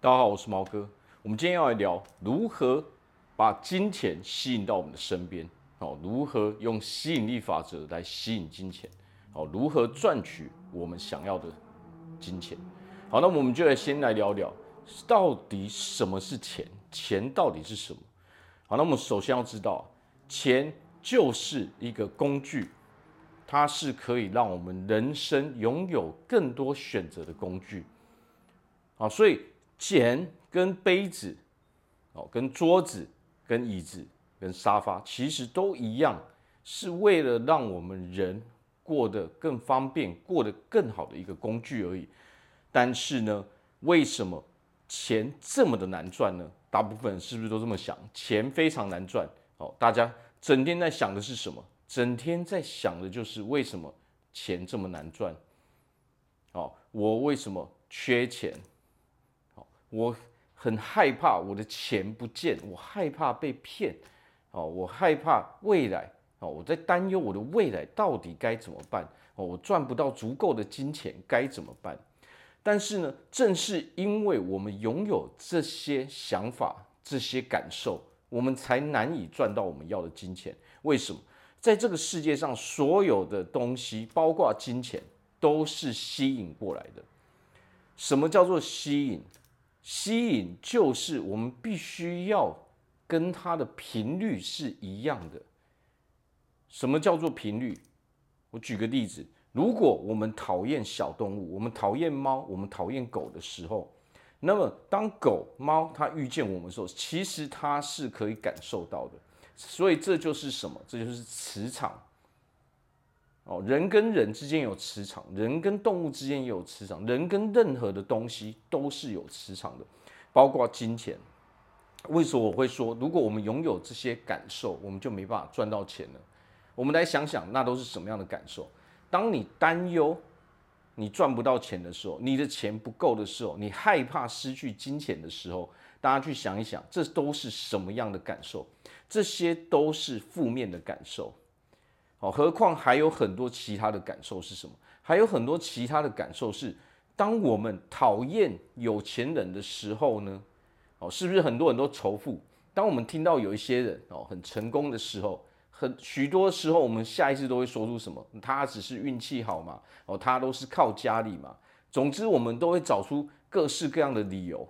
大家好，我是毛哥。我们今天要来聊如何把金钱吸引到我们的身边，哦，如何用吸引力法则来吸引金钱，哦，如何赚取我们想要的金钱。好，那我们就来先来聊聊，到底什么是钱？钱到底是什么？好，那我们首先要知道，钱就是一个工具，它是可以让我们人生拥有更多选择的工具。好，所以。钱跟杯子，哦，跟桌子、跟椅子、跟沙发，其实都一样，是为了让我们人过得更方便、过得更好的一个工具而已。但是呢，为什么钱这么的难赚呢？大部分人是不是都这么想？钱非常难赚。哦，大家整天在想的是什么？整天在想的就是为什么钱这么难赚？哦，我为什么缺钱？我很害怕我的钱不见，我害怕被骗，哦，我害怕未来，哦，我在担忧我的未来到底该怎么办？哦，我赚不到足够的金钱该怎么办？但是呢，正是因为我们拥有这些想法、这些感受，我们才难以赚到我们要的金钱。为什么？在这个世界上，所有的东西，包括金钱，都是吸引过来的。什么叫做吸引？吸引就是我们必须要跟它的频率是一样的。什么叫做频率？我举个例子，如果我们讨厌小动物，我们讨厌猫，我们讨厌狗的时候，那么当狗、猫它遇见我们的时候，其实它是可以感受到的。所以这就是什么？这就是磁场。哦，人跟人之间有磁场，人跟动物之间也有磁场，人跟任何的东西都是有磁场的，包括金钱。为什么我会说，如果我们拥有这些感受，我们就没办法赚到钱呢？我们来想想，那都是什么样的感受？当你担忧你赚不到钱的时候，你的钱不够的时候，你害怕失去金钱的时候，大家去想一想，这都是什么样的感受？这些都是负面的感受。哦，何况还有很多其他的感受是什么？还有很多其他的感受是，当我们讨厌有钱人的时候呢？哦，是不是很多人都仇富？当我们听到有一些人哦很成功的时候，很许多时候我们下意识都会说出什么？他只是运气好嘛？哦，他都是靠家里嘛？总之，我们都会找出各式各样的理由，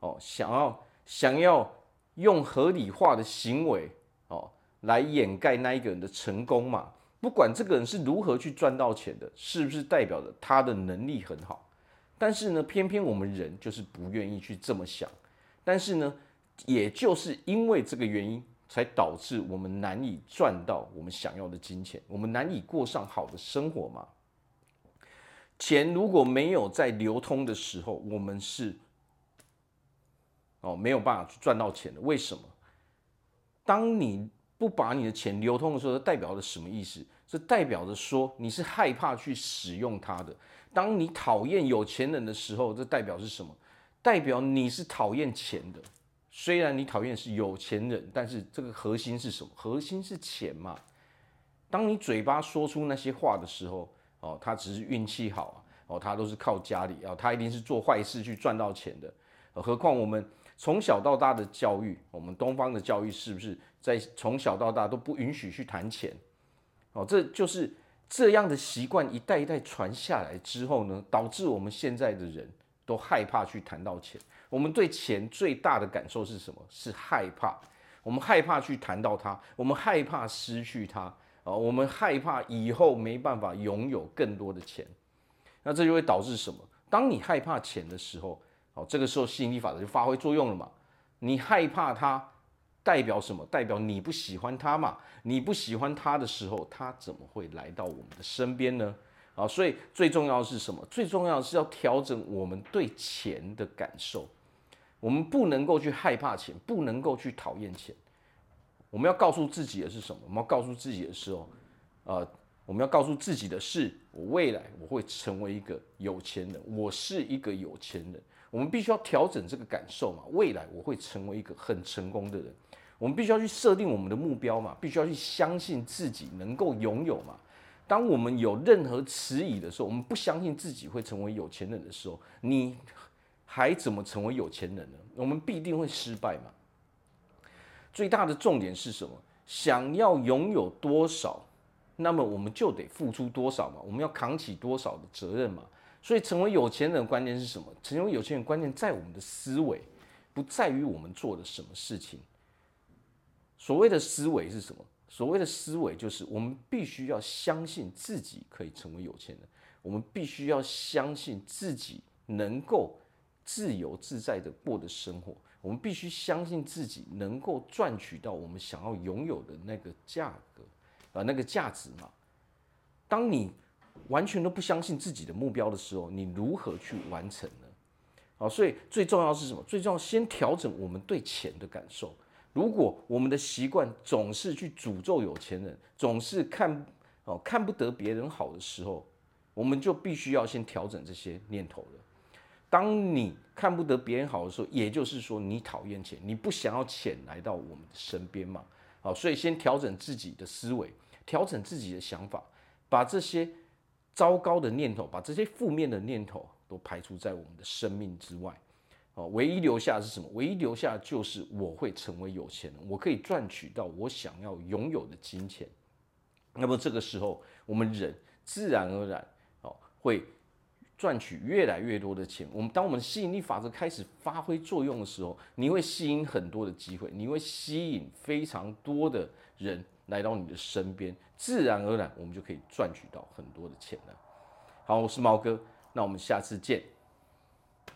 哦，想要想要用合理化的行为，来掩盖那一个人的成功嘛？不管这个人是如何去赚到钱的，是不是代表着他的能力很好？但是呢，偏偏我们人就是不愿意去这么想。但是呢，也就是因为这个原因，才导致我们难以赚到我们想要的金钱，我们难以过上好的生活嘛。钱如果没有在流通的时候，我们是哦没有办法去赚到钱的。为什么？当你不把你的钱流通的时候，代表着什么意思？这代表着说你是害怕去使用它的。当你讨厌有钱人的时候，这代表是什么？代表你是讨厌钱的。虽然你讨厌是有钱人，但是这个核心是什么？核心是钱嘛。当你嘴巴说出那些话的时候，哦，他只是运气好啊，哦，他都是靠家里啊，他一定是做坏事去赚到钱的。何况我们。从小到大的教育，我们东方的教育是不是在从小到大都不允许去谈钱？哦，这就是这样的习惯一代一代传下来之后呢，导致我们现在的人都害怕去谈到钱。我们对钱最大的感受是什么？是害怕。我们害怕去谈到它，我们害怕失去它，啊，我们害怕以后没办法拥有更多的钱。那这就会导致什么？当你害怕钱的时候，好，这个时候吸引力法则就发挥作用了嘛。你害怕它，代表什么？代表你不喜欢它嘛。你不喜欢它的时候，它怎么会来到我们的身边呢？啊，所以最重要的是什么？最重要的是要调整我们对钱的感受。我们不能够去害怕钱，不能够去讨厌钱。我们要告诉自己的是什么？我们要告诉自己的是哦，呃，我们要告诉自己的是，我未来我会成为一个有钱人，我是一个有钱人。我们必须要调整这个感受嘛，未来我会成为一个很成功的人。我们必须要去设定我们的目标嘛，必须要去相信自己能够拥有嘛。当我们有任何迟疑的时候，我们不相信自己会成为有钱人的时候，你还怎么成为有钱人呢？我们必定会失败嘛。最大的重点是什么？想要拥有多少，那么我们就得付出多少嘛。我们要扛起多少的责任嘛。所以，成为有钱人的关键是什么？成为有钱人关键在我们的思维，不在于我们做的什么事情。所谓的思维是什么？所谓的思维就是我们必须要相信自己可以成为有钱人，我们必须要相信自己能够自由自在的过的生活，我们必须相信自己能够赚取到我们想要拥有的那个价格啊，那个价值嘛。当你完全都不相信自己的目标的时候，你如何去完成呢？好，所以最重要是什么？最重要先调整我们对钱的感受。如果我们的习惯总是去诅咒有钱人，总是看哦看不得别人好的时候，我们就必须要先调整这些念头了。当你看不得别人好的时候，也就是说你讨厌钱，你不想要钱来到我们的身边嘛。好，所以先调整自己的思维，调整自己的想法，把这些糟糕的念头，把这些负面的念头都排除在我们的生命之外。哦，唯一留下的是什么？唯一留下就是我会成为有钱人，我可以赚取到我想要拥有的金钱。那么这个时候，我们人自然而然哦会赚取越来越多的钱。我们当我们吸引力法则开始发挥作用的时候，你会吸引很多的机会，你会吸引非常多的人来到你的身边，自然而然我们就可以赚取到很多的钱了。好，我是毛哥，那我们下次见。